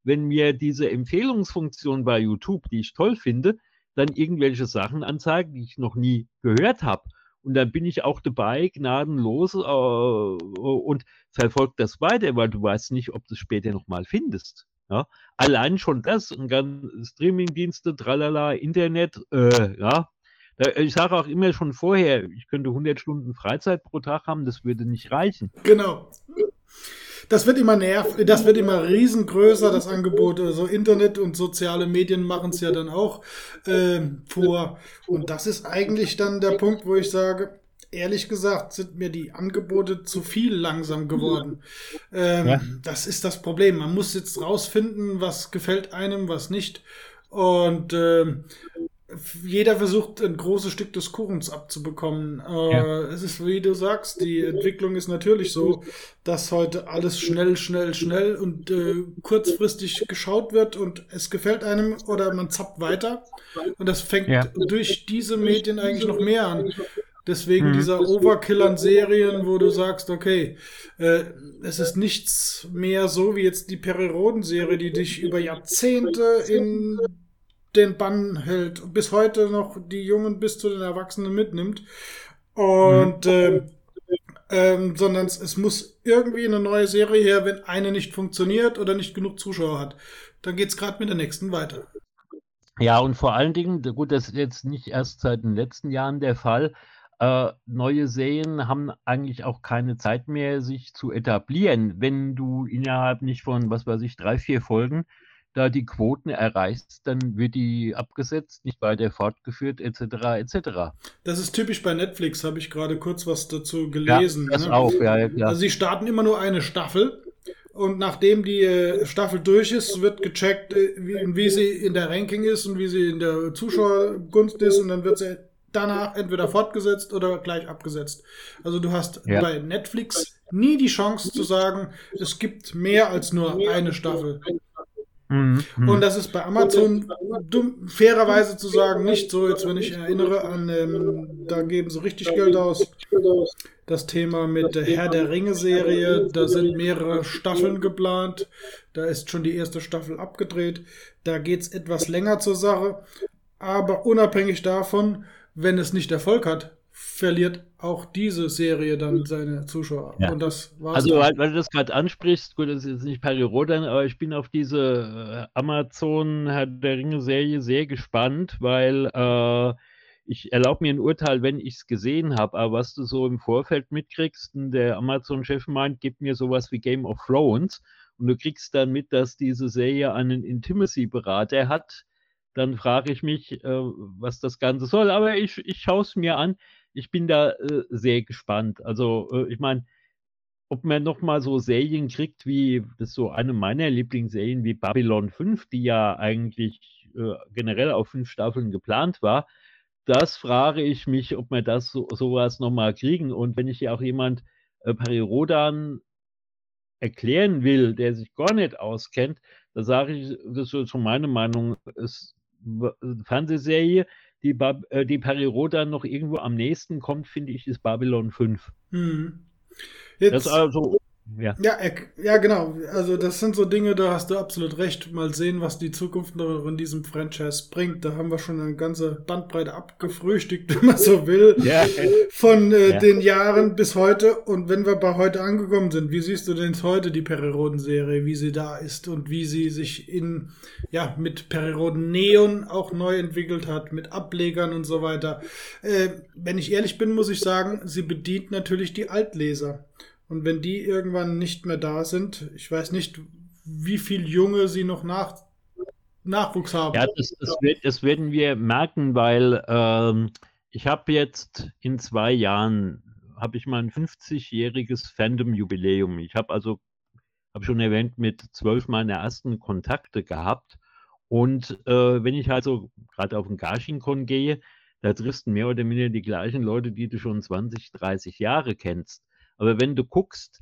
[SPEAKER 3] wenn mir diese Empfehlungsfunktion bei YouTube, die ich toll finde, dann irgendwelche Sachen anzeigt, die ich noch nie gehört habe. Und dann bin ich auch dabei, gnadenlos äh, und verfolge das weiter, weil du weißt nicht, ob du es später nochmal findest. Ja? Allein schon das und dann Streamingdienste, tralala, Internet, äh, ja. Ich sage auch immer schon vorher, ich könnte 100 Stunden Freizeit pro Tag haben, das würde nicht reichen.
[SPEAKER 1] Genau. Das wird immer nerv, das wird immer riesengrößer, das Angebot. Also Internet und soziale Medien machen es ja dann auch äh, vor. Und das ist eigentlich dann der Punkt, wo ich sage, ehrlich gesagt, sind mir die Angebote zu viel langsam geworden. Ähm, ja. Das ist das Problem. Man muss jetzt rausfinden, was gefällt einem, was nicht. Und äh, jeder versucht, ein großes Stück des Kuchens abzubekommen. Äh, ja. Es ist, wie du sagst, die Entwicklung ist natürlich so, dass heute alles schnell, schnell, schnell und äh, kurzfristig geschaut wird und es gefällt einem oder man zappt weiter. Und das fängt ja. durch diese Medien eigentlich noch mehr an. Deswegen mhm. dieser Overkill an Serien, wo du sagst, okay, äh, es ist nichts mehr so wie jetzt die Periroden-Serie, die dich über Jahrzehnte in den Bann hält, bis heute noch die Jungen bis zu den Erwachsenen mitnimmt. Und mhm. äh, ähm, sondern es, es, muss irgendwie eine neue Serie her, wenn eine nicht funktioniert oder nicht genug Zuschauer hat. Dann geht es gerade mit der nächsten weiter.
[SPEAKER 3] Ja, und vor allen Dingen, gut, das ist jetzt nicht erst seit den letzten Jahren der Fall, äh, neue Serien haben eigentlich auch keine Zeit mehr, sich zu etablieren. Wenn du innerhalb nicht von, was weiß ich, drei, vier Folgen da die Quoten erreichst, dann wird die abgesetzt, nicht weiter fortgeführt, etc. etc.
[SPEAKER 1] Das ist typisch bei Netflix, habe ich gerade kurz was dazu gelesen.
[SPEAKER 3] Ja, das ne? auch, ja,
[SPEAKER 1] ja. Also sie starten immer nur eine Staffel und nachdem die äh, Staffel durch ist, wird gecheckt, äh, wie, wie, sie in der Ranking ist und wie sie in der Zuschauergunst ist und dann wird sie danach entweder fortgesetzt oder gleich abgesetzt. Also du hast ja. bei Netflix nie die Chance zu sagen, es gibt mehr als nur eine Staffel. Mhm. Und das ist bei Amazon dumm, fairerweise zu sagen nicht so. Jetzt, wenn ich erinnere an, ähm, da geben sie richtig Geld aus. Das Thema mit der Herr der Ringe-Serie, da sind mehrere Staffeln geplant. Da ist schon die erste Staffel abgedreht. Da geht es etwas länger zur Sache. Aber unabhängig davon wenn es nicht Erfolg hat, verliert auch diese Serie dann seine Zuschauer.
[SPEAKER 3] Ja. Und das war's. Also, dann. weil du das gerade ansprichst, gut, das ist jetzt nicht Peri Rodan, aber ich bin auf diese äh, Amazon Herr der Ringe-Serie sehr gespannt, weil äh, ich erlaube mir ein Urteil, wenn ich es gesehen habe, aber was du so im Vorfeld mitkriegst, der Amazon-Chef meint, gib mir sowas wie Game of Thrones und du kriegst dann mit, dass diese Serie einen Intimacy-Berater hat, dann frage ich mich, äh, was das Ganze soll. Aber ich, ich schaue es mir an. Ich bin da äh, sehr gespannt. Also, äh, ich meine, ob man nochmal so Serien kriegt, wie das ist so eine meiner Lieblingsserien wie Babylon 5, die ja eigentlich äh, generell auf fünf Staffeln geplant war, das frage ich mich, ob wir das so, sowas nochmal kriegen. Und wenn ich ja auch jemand äh, Rodan erklären will, der sich gar nicht auskennt, da sage ich, das ist so meine Meinung, es Fernsehserie, die, Bab äh, die Periroda noch irgendwo am nächsten kommt, finde ich, ist Babylon 5. Hm.
[SPEAKER 1] Jetzt, das also ja. Ja, ja, genau. Also das sind so Dinge, da hast du absolut recht. Mal sehen, was die Zukunft noch in diesem Franchise bringt. Da haben wir schon eine ganze Bandbreite abgefrühstückt, wenn man so will, ja. von äh, ja. den Jahren bis heute. Und wenn wir bei heute angekommen sind, wie siehst du denn heute die Periroden-Serie, wie sie da ist und wie sie sich in, ja, mit Periroden Neon auch neu entwickelt hat, mit Ablegern und so weiter. Äh, wenn ich ehrlich bin, muss ich sagen, sie bedient natürlich die Altleser. Und wenn die irgendwann nicht mehr da sind, ich weiß nicht, wie viel Junge sie noch nach, Nachwuchs haben.
[SPEAKER 3] Ja, das, das, wird, das werden wir merken, weil ähm, ich habe jetzt in zwei Jahren habe ich mein 50-jähriges Fandom-Jubiläum. Ich habe also habe schon erwähnt, mit zwölf meine ersten Kontakte gehabt. Und äh, wenn ich halt so gerade auf den Garshinkon gehe, da triffst du mehr oder minder die gleichen Leute, die du schon 20, 30 Jahre kennst. Aber wenn du guckst,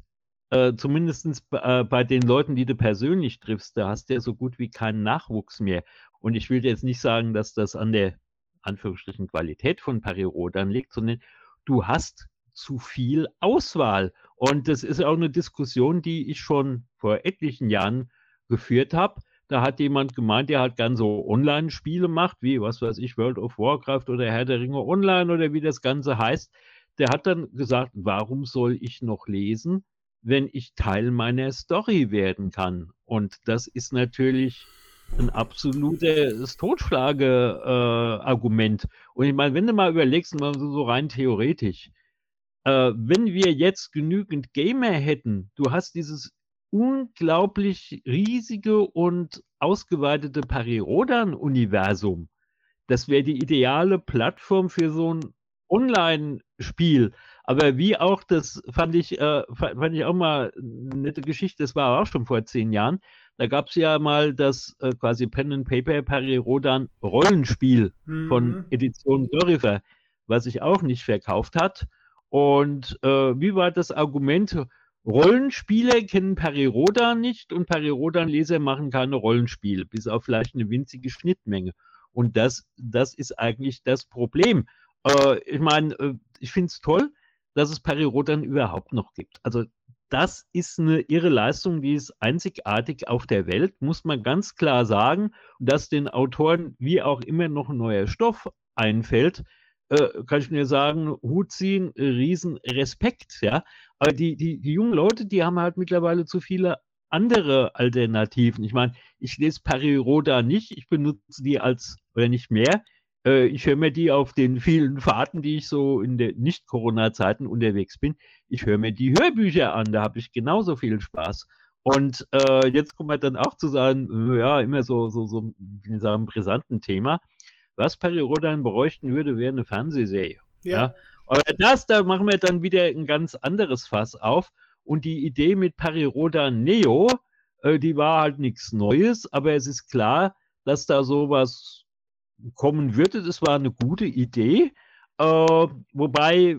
[SPEAKER 3] äh, zumindest äh, bei den Leuten, die du persönlich triffst, da hast du ja so gut wie keinen Nachwuchs mehr. Und ich will jetzt nicht sagen, dass das an der Anführungsstrichen Qualität von Parirodan liegt, sondern du hast zu viel Auswahl. Und das ist auch eine Diskussion, die ich schon vor etlichen Jahren geführt habe. Da hat jemand gemeint, der hat gern so Online-Spiele macht, wie, was weiß ich, World of Warcraft oder Herr der Ringe Online oder wie das Ganze heißt. Der hat dann gesagt, warum soll ich noch lesen, wenn ich Teil meiner Story werden kann? Und das ist natürlich ein absolutes Totschlage-Argument. Äh, und ich meine, wenn du mal überlegst, mal so, rein theoretisch, äh, wenn wir jetzt genügend Gamer hätten, du hast dieses unglaublich riesige und ausgeweitete Parirodan-Universum. Das wäre die ideale Plattform für so ein Online-Spiel. Aber wie auch, das fand ich, äh, fand ich auch mal eine nette Geschichte, das war auch schon vor zehn Jahren. Da gab es ja mal das äh, quasi Pen and Paper Parirodan Rollenspiel mhm. von Edition Dorifer, was sich auch nicht verkauft hat. Und äh, wie war das Argument? Rollenspiele kennen Parirodan nicht und Parirodan-Leser machen keine Rollenspiele, bis auf vielleicht eine winzige Schnittmenge. Und das, das ist eigentlich das Problem. Äh, ich meine, äh, ich finde es toll, dass es Parirodan überhaupt noch gibt. Also das ist eine irre Leistung, die ist einzigartig auf der Welt, muss man ganz klar sagen. dass den Autoren wie auch immer noch ein neuer Stoff einfällt, äh, kann ich mir sagen, Hut ziehen, riesen Respekt, ja. Aber die, die, die jungen Leute, die haben halt mittlerweile zu viele andere Alternativen. Ich meine, ich lese Pariroda nicht, ich benutze die als, oder nicht mehr. Äh, ich höre mir die auf den vielen Fahrten, die ich so in den Nicht-Corona-Zeiten unterwegs bin. Ich höre mir die Hörbücher an, da habe ich genauso viel Spaß. Und äh, jetzt kommen wir dann auch zu sagen, ja, immer so, so, so, wie sagen, brisanten Thema. Was Perry Rodan bräuchten würde, wäre eine Fernsehserie. Ja. ja. Aber das, da machen wir dann wieder ein ganz anderes Fass auf. Und die Idee mit Perry Rodan Neo, äh, die war halt nichts Neues, aber es ist klar, dass da sowas kommen würde. Das war eine gute Idee. Äh, wobei,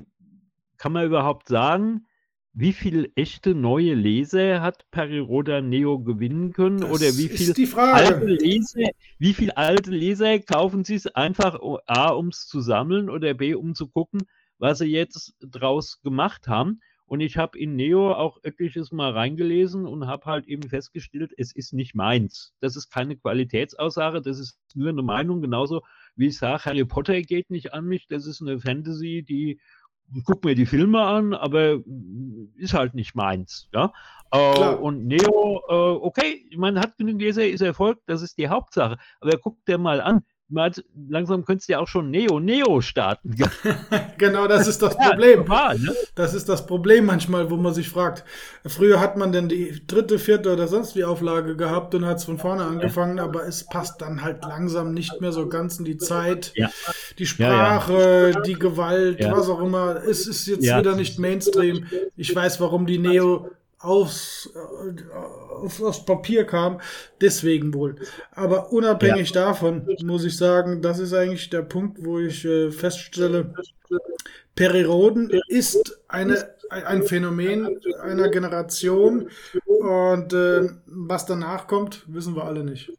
[SPEAKER 3] kann man überhaupt sagen, wie viele echte neue Leser hat Periroda Neo gewinnen können? Das oder wie viele alte Leser, wie viel alte Leser kaufen sie es einfach A, um es zu sammeln oder B, um zu gucken, was sie jetzt draus gemacht haben? Und ich habe in Neo auch etliches mal reingelesen und habe halt eben festgestellt, es ist nicht meins. Das ist keine Qualitätsaussage, das ist nur eine Meinung, genauso wie ich sage, Harry Potter geht nicht an mich, das ist eine Fantasy, die ich gucke mir die Filme an, aber ist halt nicht meins. Ja? Äh, und Neo, äh, okay, man hat genügend Leser, ist Erfolg, das ist die Hauptsache. Aber guck dir mal an, hat, langsam könntest du ja auch schon Neo Neo starten.
[SPEAKER 1] genau, das ist das Problem. Ja, total, ne? Das ist das Problem manchmal, wo man sich fragt. Früher hat man denn die dritte, vierte oder sonst wie Auflage gehabt und hat es von vorne angefangen, ja. aber es passt dann halt langsam nicht mehr so ganz in die Zeit. Ja. Die Sprache, die Gewalt, was auch immer. Es ist jetzt wieder nicht Mainstream. Ich weiß, warum die Neo aufs, auf, aufs Papier kam. Deswegen wohl. Aber unabhängig ja. davon muss ich sagen, das ist eigentlich der Punkt, wo ich äh, feststelle, Periroden ist eine, ein Phänomen einer Generation und äh, was danach kommt, wissen wir alle nicht.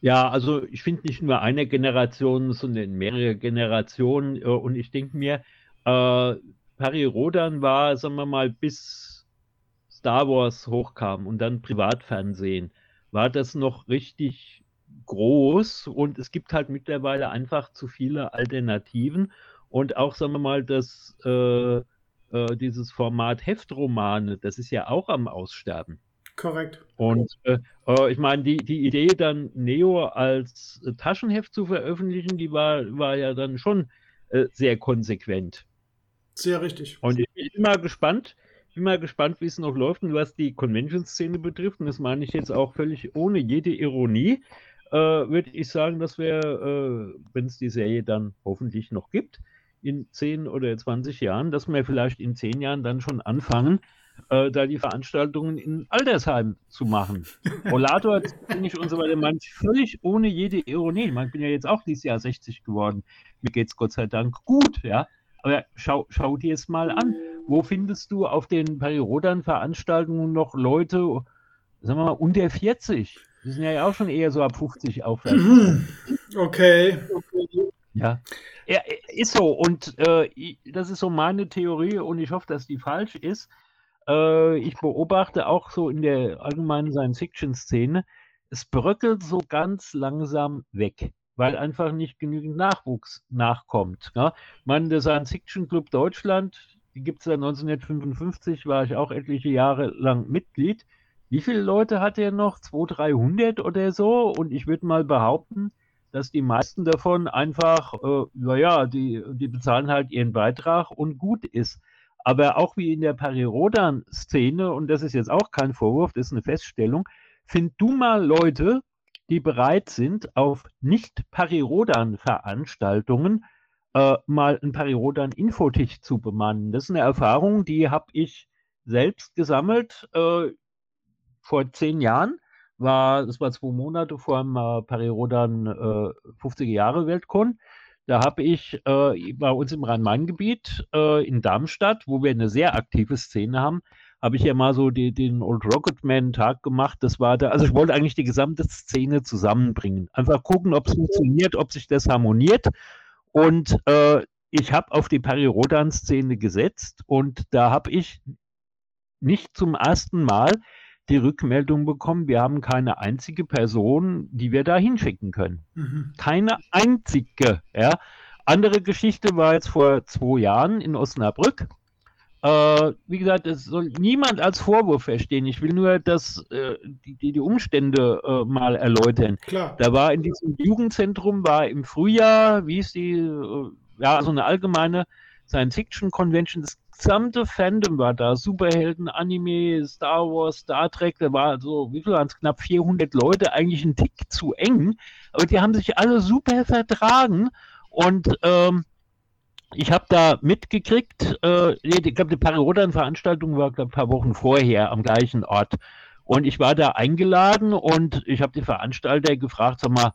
[SPEAKER 3] Ja, also ich finde nicht nur eine Generation, sondern mehrere Generationen. Äh, und ich denke mir, äh, Rodan war, sagen wir mal, bis Star Wars hochkam und dann Privatfernsehen, war das noch richtig groß und es gibt halt mittlerweile einfach zu viele Alternativen und auch, sagen wir mal, das, äh, äh, dieses Format Heftromane, das ist ja auch am Aussterben.
[SPEAKER 1] Korrekt.
[SPEAKER 3] Und äh, äh ich meine, die, die Idee dann Neo als Taschenheft zu veröffentlichen, die war, war ja dann schon äh, sehr konsequent.
[SPEAKER 1] Sehr richtig.
[SPEAKER 3] Und ich bin immer gespannt, bin mal gespannt, wie es noch läuft und was die Convention-Szene betrifft. Und das meine ich jetzt auch völlig ohne jede Ironie. Äh, würde ich sagen, dass wir, äh, wenn es die Serie dann hoffentlich noch gibt, in 10 oder 20 Jahren, dass wir vielleicht in 10 Jahren dann schon anfangen, äh, da die Veranstaltungen in Altersheim zu machen. Rollator, ich und so weiter, man völlig ohne jede Ironie. Man bin ja jetzt auch dieses Jahr 60 geworden. Mir geht es Gott sei Dank gut, ja. Aber schau, schau dir es mal an. Wo findest du auf den Parirodan-Veranstaltungen noch Leute, sagen wir mal, unter 40? Die sind ja auch schon eher so ab 50 aufwärts.
[SPEAKER 1] Okay.
[SPEAKER 3] Ja. ja, ist so. Und äh, das ist so meine Theorie und ich hoffe, dass die falsch ist. Äh, ich beobachte auch so in der allgemeinen Science-Fiction-Szene, es bröckelt so ganz langsam weg, weil einfach nicht genügend Nachwuchs nachkommt. Ja? Ich meine, der Science-Fiction-Club Deutschland, die gibt es seit 1955, war ich auch etliche Jahre lang Mitglied. Wie viele Leute hat er noch? 200, 300 oder so? Und ich würde mal behaupten, dass die meisten davon einfach, äh, naja, die, die bezahlen halt ihren Beitrag und gut ist. Aber auch wie in der Parirodan-Szene, und das ist jetzt auch kein Vorwurf, das ist eine Feststellung, find du mal Leute, die bereit sind, auf Nicht-Parirodan-Veranstaltungen äh, mal einen Parirodan-Infotisch zu bemannen. Das ist eine Erfahrung, die habe ich selbst gesammelt äh, vor zehn Jahren. War, das war zwei Monate vor dem äh, Parirodan äh, 50er Jahre Weltkon. Da habe ich äh, bei uns im Rhein-Main-Gebiet äh, in Darmstadt, wo wir eine sehr aktive Szene haben, habe ich ja mal so die, den Old Rocketman-Tag gemacht. Das war da, also ich wollte eigentlich die gesamte Szene zusammenbringen. Einfach gucken, ob es funktioniert, ob sich das harmoniert. Und äh, ich habe auf die Pari-Rodan-Szene gesetzt und da habe ich nicht zum ersten Mal die Rückmeldung bekommen, wir haben keine einzige Person, die wir da hinschicken können. Mhm. Keine einzige. Ja. Andere Geschichte war jetzt vor zwei Jahren in Osnabrück. Äh, wie gesagt, es soll niemand als Vorwurf verstehen. Ich will nur das, äh, die, die, Umstände äh, mal erläutern. Klar. Da war in diesem Jugendzentrum, war im Frühjahr, wie ist die, äh, ja, so eine allgemeine Science-Fiction-Convention. Das gesamte Fandom war da. Superhelden, Anime, Star Wars, Star Trek. Da war so, wie viel waren es? Knapp 400 Leute. Eigentlich ein Tick zu eng. Aber die haben sich alle super vertragen. Und ähm, ich habe da mitgekriegt, äh, ich glaube, die Parirodan-Veranstaltung war glaub, ein paar Wochen vorher am gleichen Ort. Und ich war da eingeladen und ich habe die Veranstalter gefragt, sag mal,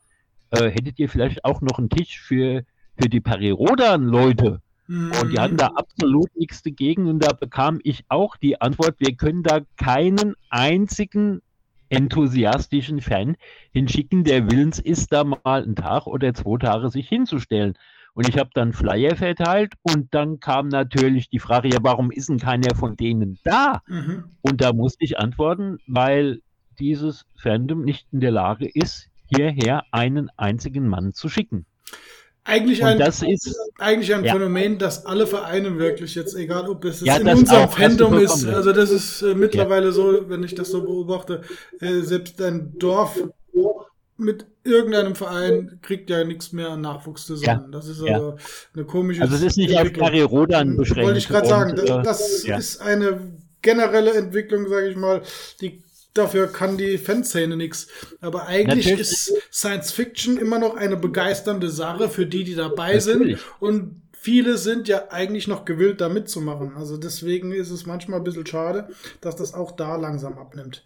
[SPEAKER 3] äh, hättet ihr vielleicht auch noch einen Tisch für, für die Parirodan-Leute? Und die hatten da mhm. absolut nichts dagegen. Und da bekam ich auch die Antwort, wir können da keinen einzigen enthusiastischen Fan hinschicken, der willens ist, da mal einen Tag oder zwei Tage sich hinzustellen. Und ich habe dann Flyer verteilt und dann kam natürlich die Frage, ja, warum ist denn keiner von denen da? Mhm. Und da musste ich antworten, weil dieses Fandom nicht in der Lage ist, hierher einen einzigen Mann zu schicken.
[SPEAKER 1] Eigentlich ein,
[SPEAKER 3] das ist,
[SPEAKER 1] eigentlich ein ja. Phänomen, das alle Vereine wirklich jetzt, egal ob es ja, in unserem auch, Fandom ist, also das ist äh, mittlerweile ja. so, wenn ich das so beobachte, äh, selbst ein Dorf mit irgendeinem Verein kriegt ja nichts mehr an Nachwuchs zusammen. Das ist also eine komische
[SPEAKER 3] Also es ist nicht auf Karirodan beschränkt.
[SPEAKER 1] Wollte ich gerade sagen, das, äh, das ist eine generelle Entwicklung, sage ich mal, die dafür kann die Fanszene nichts. Aber eigentlich Natürlich. ist Science Fiction immer noch eine begeisternde Sache für die, die dabei Natürlich. sind. Und viele sind ja eigentlich noch gewillt, da mitzumachen. Also deswegen ist es manchmal ein bisschen schade, dass das auch da langsam abnimmt.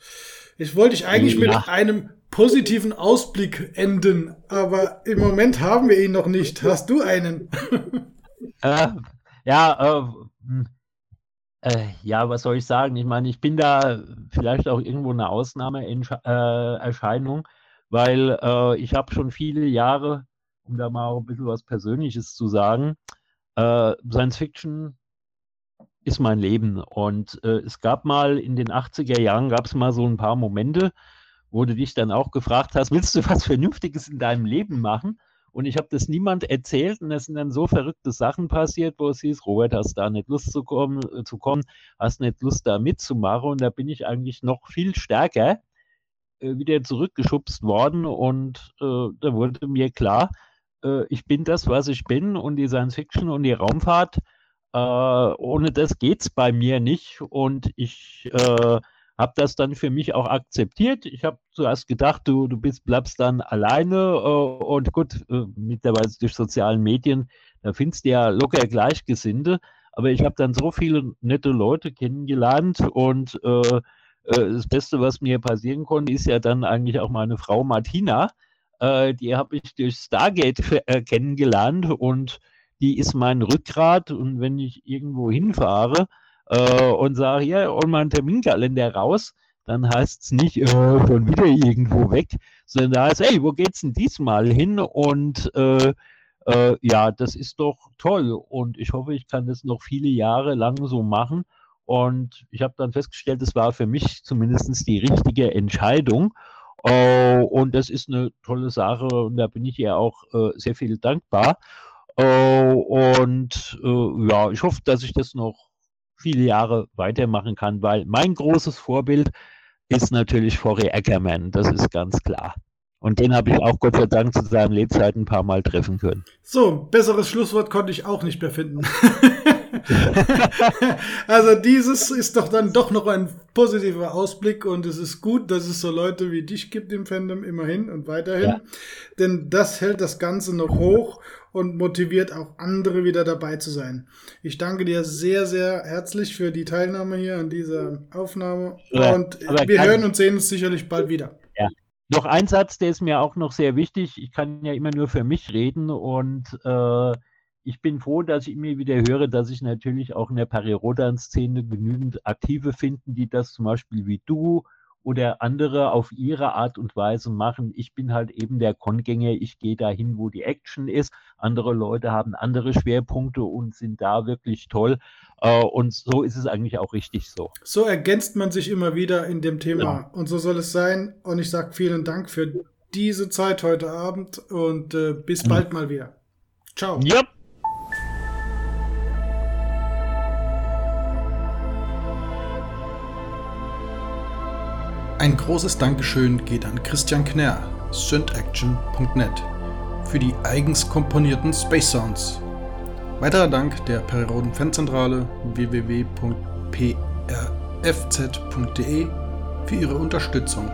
[SPEAKER 1] Ich wollte ich eigentlich ja. mit einem positiven Ausblick enden, aber im Moment haben wir ihn noch nicht. Hast du einen?
[SPEAKER 3] äh, ja, äh, hm. Äh, ja, was soll ich sagen? Ich meine, ich bin da vielleicht auch irgendwo eine Ausnahmeerscheinung, weil äh, ich habe schon viele Jahre, um da mal ein bisschen was Persönliches zu sagen, äh, Science Fiction ist mein Leben. Und äh, es gab mal in den 80er Jahren, gab es mal so ein paar Momente, wo du dich dann auch gefragt hast, willst du was Vernünftiges in deinem Leben machen? Und ich habe das niemand erzählt und es sind dann so verrückte Sachen passiert, wo es hieß, Robert, hast da nicht Lust zu kommen, äh, zu kommen, hast nicht Lust da mitzumachen. Und da bin ich eigentlich noch viel stärker äh, wieder zurückgeschubst worden und äh, da wurde mir klar, äh, ich bin das, was ich bin und die Science Fiction und die Raumfahrt, äh, ohne das geht es bei mir nicht und ich äh, habe das dann für mich auch akzeptiert. Ich habe zuerst gedacht, du, du bist, bleibst dann alleine äh, und gut, äh, mittlerweile durch sozialen Medien, da findest du ja locker Gleichgesinnte. Aber ich habe dann so viele nette Leute kennengelernt und äh, das Beste, was mir passieren konnte, ist ja dann eigentlich auch meine Frau Martina. Äh, die habe ich durch Stargate äh, kennengelernt und die ist mein Rückgrat. Und wenn ich irgendwo hinfahre äh, und sage, ja, und mein Terminkalender raus, dann heißt es nicht äh, schon wieder irgendwo weg, sondern da heißt, hey, wo geht's denn diesmal hin? Und äh, äh, ja, das ist doch toll. Und ich hoffe, ich kann das noch viele Jahre lang so machen. Und ich habe dann festgestellt, es war für mich zumindest die richtige Entscheidung. Uh, und das ist eine tolle Sache und da bin ich ihr auch uh, sehr viel dankbar. Uh, und ja, ich hoffe, dass ich das noch viele Jahre weitermachen kann, weil mein großes Vorbild ist natürlich Forry Ackerman, das ist ganz klar. Und den habe ich auch Gott sei Dank zu seinem Lebzeiten ein paar Mal treffen können.
[SPEAKER 1] So, besseres Schlusswort konnte ich auch nicht mehr finden. also dieses ist doch dann doch noch ein positiver Ausblick und es ist gut, dass es so Leute wie dich gibt im Fandom immerhin und weiterhin, ja. denn das hält das Ganze noch hoch und motiviert auch andere wieder dabei zu sein. Ich danke dir sehr, sehr herzlich für die Teilnahme hier an dieser Aufnahme ja, und wir hören und sehen uns sicherlich bald wieder.
[SPEAKER 3] Ja. Noch ein Satz, der ist mir auch noch sehr wichtig. Ich kann ja immer nur für mich reden und äh, ich bin froh, dass ich immer wieder höre, dass ich natürlich auch in der Parirodan-Szene genügend Aktive finden, die das zum Beispiel wie du oder andere auf ihre Art und Weise machen. Ich bin halt eben der Kongänger, ich gehe dahin, wo die Action ist. Andere Leute haben andere Schwerpunkte und sind da wirklich toll. Äh, und so ist es eigentlich auch richtig so.
[SPEAKER 1] So ergänzt man sich immer wieder in dem Thema. Ja. Und so soll es sein. Und ich sage vielen Dank für diese Zeit heute Abend und äh, bis mhm. bald mal wieder. Ciao.
[SPEAKER 3] Yep.
[SPEAKER 4] Ein großes Dankeschön geht an Christian Knär, syntaction.net, für die eigens komponierten Space Sounds. Weiterer Dank der Perioden Fanzentrale www.prfz.de für ihre Unterstützung.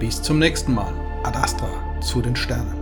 [SPEAKER 4] Bis zum nächsten Mal. Ad Astra zu den Sternen.